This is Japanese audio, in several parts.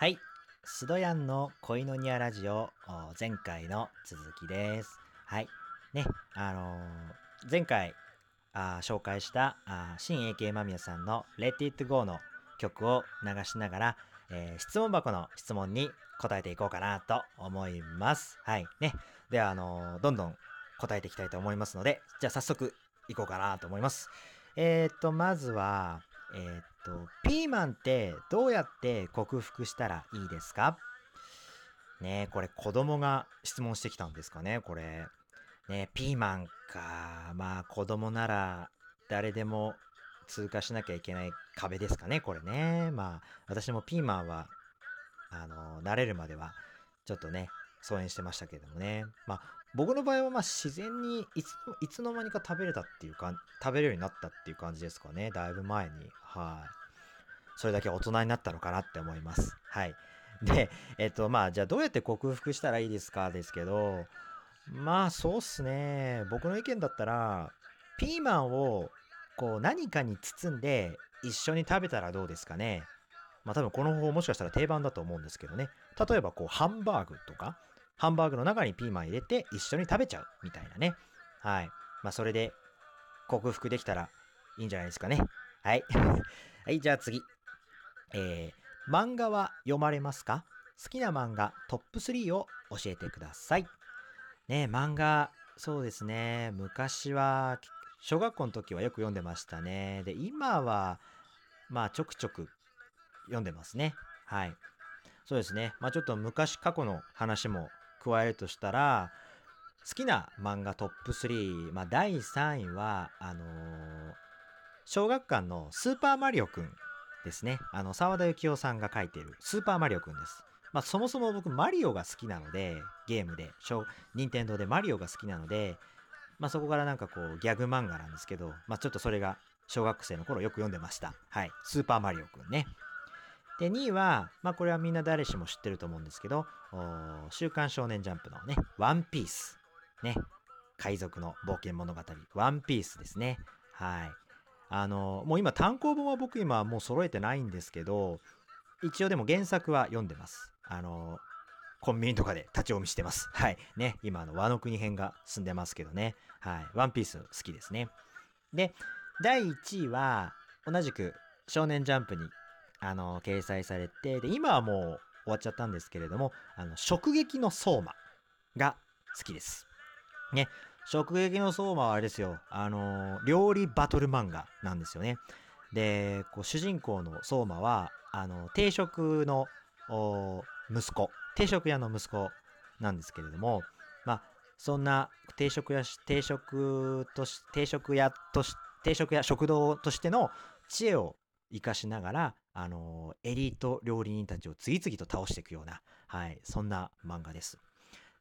はい。スドヤンの恋のニアラジオ、前回の続きです。はい。ね、あのー前回あ紹介したあ新 AK 間宮さんの Let It Go の曲を流しながら、えー質問箱の質問に答えていこうかなと思います。はい。ね。では、あのーどんどん答えていきたいと思いますので、じゃあ早速いこうかなと思います。えー、っと、まずは、えーっと、ピーマンってどうやって克服したらいいですか？ねえ、これ子供が質問してきたんですかね、これ。ねえ、ピーマンか。まあ子供なら誰でも通過しなきゃいけない壁ですかね、これね。まあ私もピーマンは、あの、慣れるまではちょっとね、疎遠してましたけどもね。まあ僕の場合はま自然にいつのいつの間にか食べれたっていうか食べるようになったっていう感じですかね。だいぶ前に。はい。それだけ大人になったのかなって思います。はい。でえっとまあじゃあどうやって克服したらいいですか？ですけどまあそうっすね。僕の意見だったらピーマンをこう何かに包んで一緒に食べたらどうですかね。まあ多分この方法もしかしたら定番だと思うんですけどね。例えばこうハンバーグとかハンバーグの中にピーマン入れて一緒に食べちゃうみたいなね。はい。まあそれで克服できたらいいんじゃないですかね。はい。はい、じゃあ次。えー、漫画は読まれますか？好きな漫画トップ3を教えてください。ね漫画、そうですね。昔は、小学校の時はよく読んでましたね。で、今は、まあちょくちょく読んでますね。はい。そうですね。まあちょっと昔過去の話も加えるとしたら好きな漫画トップ3、まあ、第3位はあのー小学館のスーパーマリオくんですね。あの沢田幸雄さんが書いているスーパーマリオくんです。まあそもそも僕マリオが好きなのでゲームで。任天堂でマリオが好きなのでまあそこからなんかこうギャグ漫画なんですけどまあちょっとそれが小学生の頃よく読んでました。はい。スーパーマリオくんね。で、2位は、まあこれはみんな誰しも知ってると思うんですけど、週刊少年ジャンプのね、ワンピース。ね。海賊の冒険物語、ワンピースですね。はい。あのもう今単行本は僕今もう揃えてないんですけど、一応でも原作は読んでます。あのコンビニとかで立ち読みしてます。はい。ね。今、あの、和の国編が進んでますけどね。はい。ワンピース好きですね。で、第1位は、同じく少年ジャンプにあの掲載されてで今はもう終わっちゃったんですけれども「あの直撃の相馬」が好きです。ね直撃の相馬はあれですよあの料理バトル漫画なんですよね。でこう主人公の相馬はあの定食の息子定食屋の息子なんですけれどもまあそんな定食屋定食とし定食屋とし定食屋食堂としての知恵を生かしながら、あのエリート料理人たちを次々と倒していくような、はい、そんな漫画です。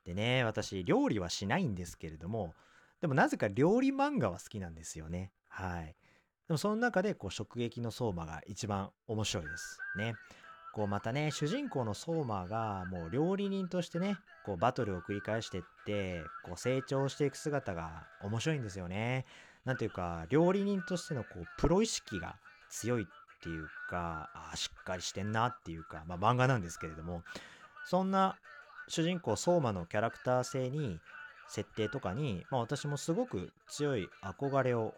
でね、私、料理はしないんですけれども、でもなぜか料理漫画は好きなんですよね。はい。でもその中で、こう、直撃の相馬が一番面白いです。ね。こう、またね、主人公の相馬が、もう料理人としてね、こう、バトルを繰り返していって、こう、成長していく姿が面白いんですよね。なんていうか、料理人としての、こう、プロ意識が強いっっていうかあしっかりしてんなっていうか、まあ、漫画なんですけれどもそんな主人公相馬のキャラクター性に設定とかに、まあ、私もすごく強い憧れを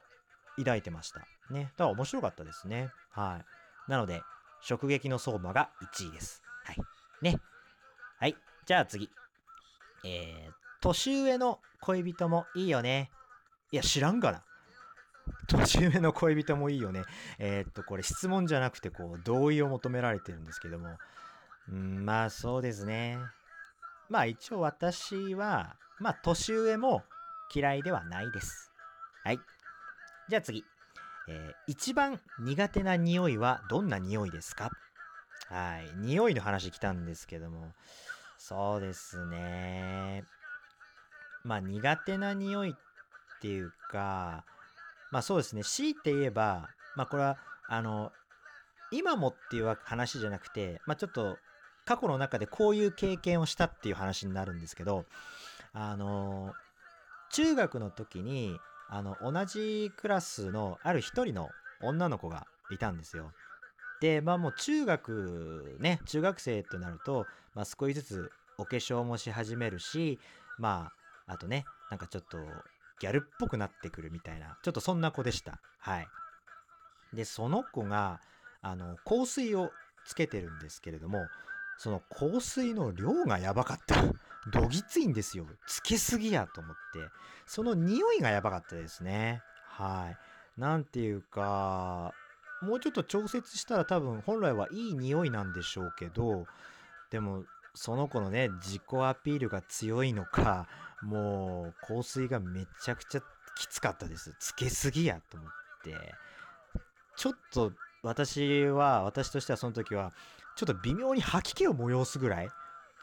抱いてました。ね。だから面白かったですね。はい。なので直撃の相馬が1位です。はい。ね。はい。じゃあ次。えー、年上の恋人もいいよね。いや知らんがな。年上の恋人もいいよね。えーっと、これ質問じゃなくて、こう、同意を求められてるんですけども。うん、まあそうですね。まあ一応私は、まあ年上も嫌いではないです。はい。じゃあ次。えー一番苦手な匂いはどんな匂いですか？はい。匂いの話来たんですけども。そうですね。まあ苦手な匂いっていうか、まあそうですね、強いて言えば、まあこれは、あの、今もっていう話じゃなくて、まあちょっと過去の中でこういう経験をしたっていう話になるんですけど、あの、中学の時に、あの、同じクラスのある一人の女の子がいたんですよ。でまあもう中学ね中学生となると、まあ、少しずつお化粧もし始めるしまああとねなんかちょっとギャルっぽくなってくるみたいなちょっとそんな子でした。はい。でその子があの香水をつけてるんですけれどもその香水の量がやばかった。どぎついんですよ。つけすぎやと思って。その匂いがやばかったですね。はい。なんていうかもうちょっと調節したら多分本来はいい匂いなんでしょうけどでもその子のね自己アピールが強いのかもう香水がめちゃくちゃきつかったです。つけすぎやと思って。ちょっと私は私としてはその時はちょっと微妙に吐き気を催すぐらい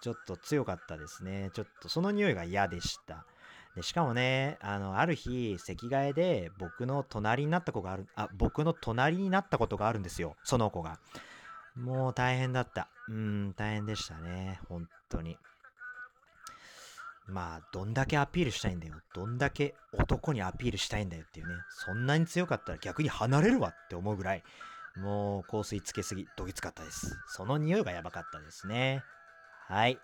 ちょっと強かったですね。ちょっとその匂いが嫌でした。でしかもねあのある日席替えで僕の隣になった子があるあ僕の隣になったことがあるんですよその子が。もう大変だった。うん大変でしたね。本当に。まあどんだけアピールしたいんだよ。どんだけ男にアピールしたいんだよっていうね。そんなに強かったら逆に離れるわって思うぐらい。もう香水つけすぎどぎつかったです。その匂いがやばかったですね。はい。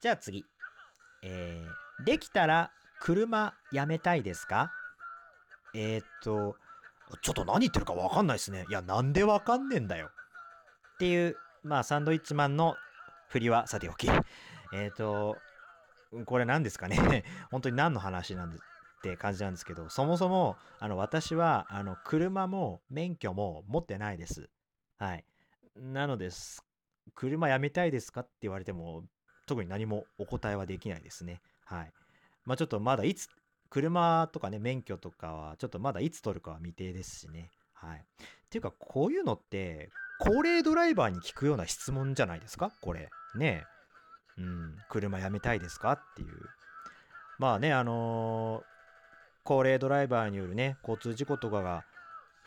じゃあ次。えーできたら車やめたいですか？えー、っと、ちょっと何言ってるかわかんないですね。いや、なんでわかんねえんだよ。っていう、まあ、サンドイッチマンの振りはさておき。えー、と、これ何ですかね 本当に何の話なんでって感じなんですけど、そもそも、あの、私は、あの、車も免許も持ってないです。はい。なのです。車やめたいですかって言われても、特に何もお答えはできないですね。はい。まあちょっとまだいつ、車とかね、免許とかは、ちょっとまだいつ取るかは未定ですしね。はい。っていうか、こういうのって、高齢ドライバーに聞くような質問じゃないですか？これ。ねうん。車やめたいですか？っていう。まあね、あのー、高齢ドライバーによるね、交通事故とかが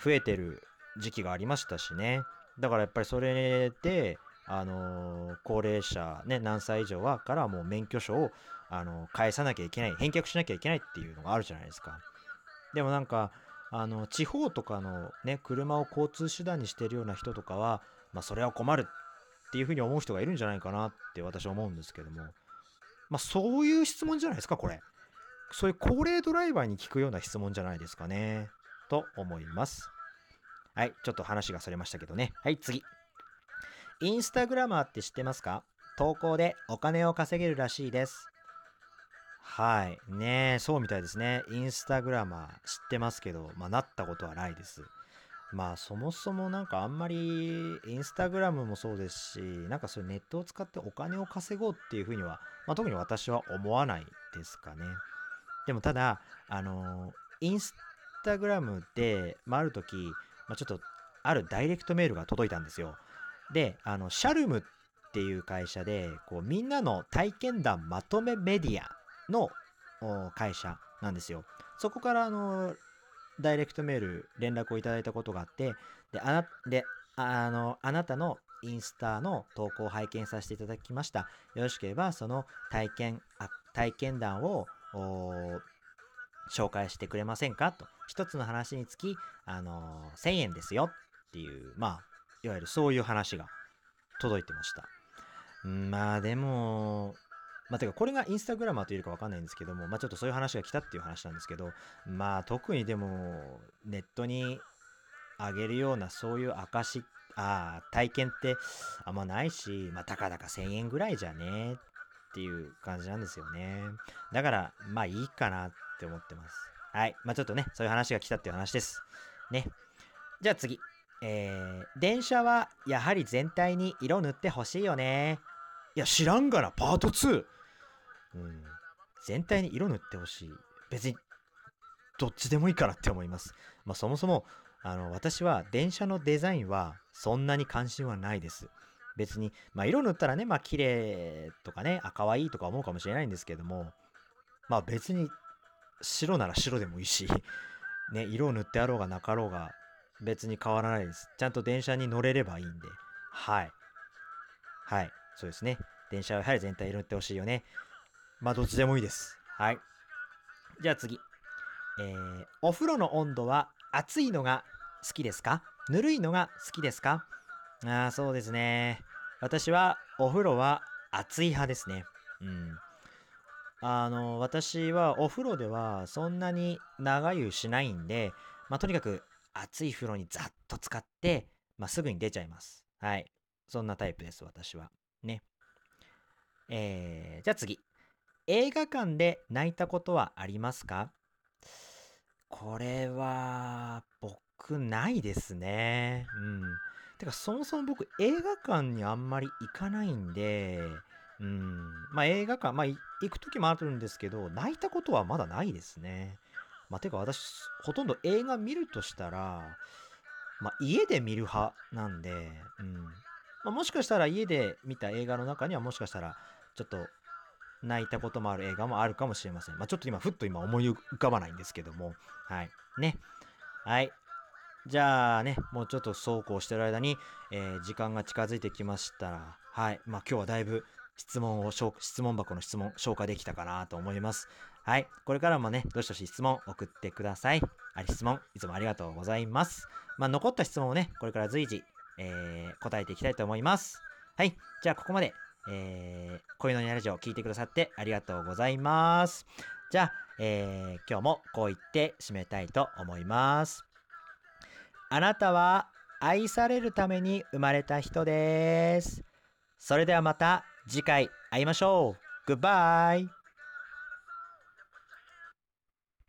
増えてる時期がありましたしね。だからやっぱりそれで、あのー、高齢者、ね、何歳以上はからもう免許証をあの返さなきゃいけない返却しなきゃいけないっていうのがあるじゃないですかでもなんかあの地方とかのね車を交通手段にしてるような人とかはまあそれは困るっていうふうに思う人がいるんじゃないかなって私は思うんですけども。まあそういう質問じゃないですかこれ。そういう高齢ドライバーに聞くような質問じゃないですかね。と思います。はいちょっと話がそれましたけどね。はい次。インスタグラマーって知ってますか？投稿でお金を稼げるらしいです。はい。ねそうみたいですね。インスタグラマー知ってますけど、まあ、なったことはないです。まあ、そもそもなんかあんまり、インスタグラムもそうですし、なんかそういうネットを使ってお金を稼ごうっていうふうには、まあ、特に私は思わないですかね。でもただ、あのインスタグラムで、まあ、ある時、まあ、ちょっと、あるダイレクトメールが届いたんですよ。で、あの、シャルムっていう会社で、こう、みんなの体験談まとめメディアの会社なんですよ。そこからあのダイレクトメール連絡をいただいたことがあってであなであのあなたのインスタの投稿を拝見させていただきました。よろしければその体験あ体験談を紹介してくれませんか？と一つの話につき、あの1000円ですよっていうまあいわゆるそういう話が届いてました。まあでもまあ、てかこれがインスタグラマーというかわかんないんですけども、まあ、ちょっとそういう話が来たっていう話なんですけど、まあ、特にでも、ネットにあげるようなそういう証、あ体験ってあんまないし、まあ、たかだか1000円ぐらいじゃねっていう感じなんですよね。だから、まあいいかなって思ってます。はい。まあちょっとね、そういう話が来たっていう話です。ね。じゃあ次。えー、電車はやはり全体に色塗ってほしいよね。いや、知らんがな、パート 2! うん、全体に色塗ってほしい。別に、どっちでもいいかなって思います。まあ、そもそも、あの、私は電車のデザインはそんなに関心はないです。別に、まあ、色塗ったらね、まあ、綺麗とかね、あ、可愛いとか思うかもしれないんですけども、まあ、別に、白なら白でもいいし、ね、色を塗ってあろうがなかろうが、別に変わらないです。ちゃんと電車に乗れればいいんで、はい。はい、そうですね。電車はやはり全体色塗ってほしいよね。まあ、どっちでもいいです。はい。じゃあ次。えー、お風呂の温度は暑いのが好きですか？ぬるいのが好きですか？ああ、そうですね。私はお風呂は熱い派ですね。うん。あの、私はお風呂ではそんなに長湯しないんで、まあ、とにかく熱い風呂にざっと使って、まあ、すぐに出ちゃいます。はい。そんなタイプです、私は。ね。えー、じゃあ次。映画館で泣いたことはありますか？これは、僕、ないですね。うん。てか、そもそも僕、映画館にあんまり行かないんで、うん。まあ、映画館、まあ、行く時もあるんですけど、泣いたことはまだないですね。まあ、てか、私、ほとんど映画見るとしたら、まあ、家で見る派なんで、うん。まあ、もしかしたら家で見た映画の中にはもしかしたらちょっと泣いたこともある映画もあるかもしれません。まあ、ちょっと今、ふっと今思い浮かばないんですけども。はい。ね。はい。じゃあね、もうちょっとそうこうしてる間に、えー、時間が近づいてきましたら、はい。まあ今日はだいぶ質問を、質問箱の質問消化できたかなと思います。はい。これからもね、どしどし質問送ってください。あり質問、いつもありがとうございます。まあ残った質問をね、これから随時、えー、答えていきたいと思います。はい。じゃあここまでえー、恋のニャラジオ聞いてくださってありがとうございます。じゃあ、えー、今日もこう言って締めたいと思います。あなたは愛されるために生まれた人です。それではまた次回会いましょう。グッバイ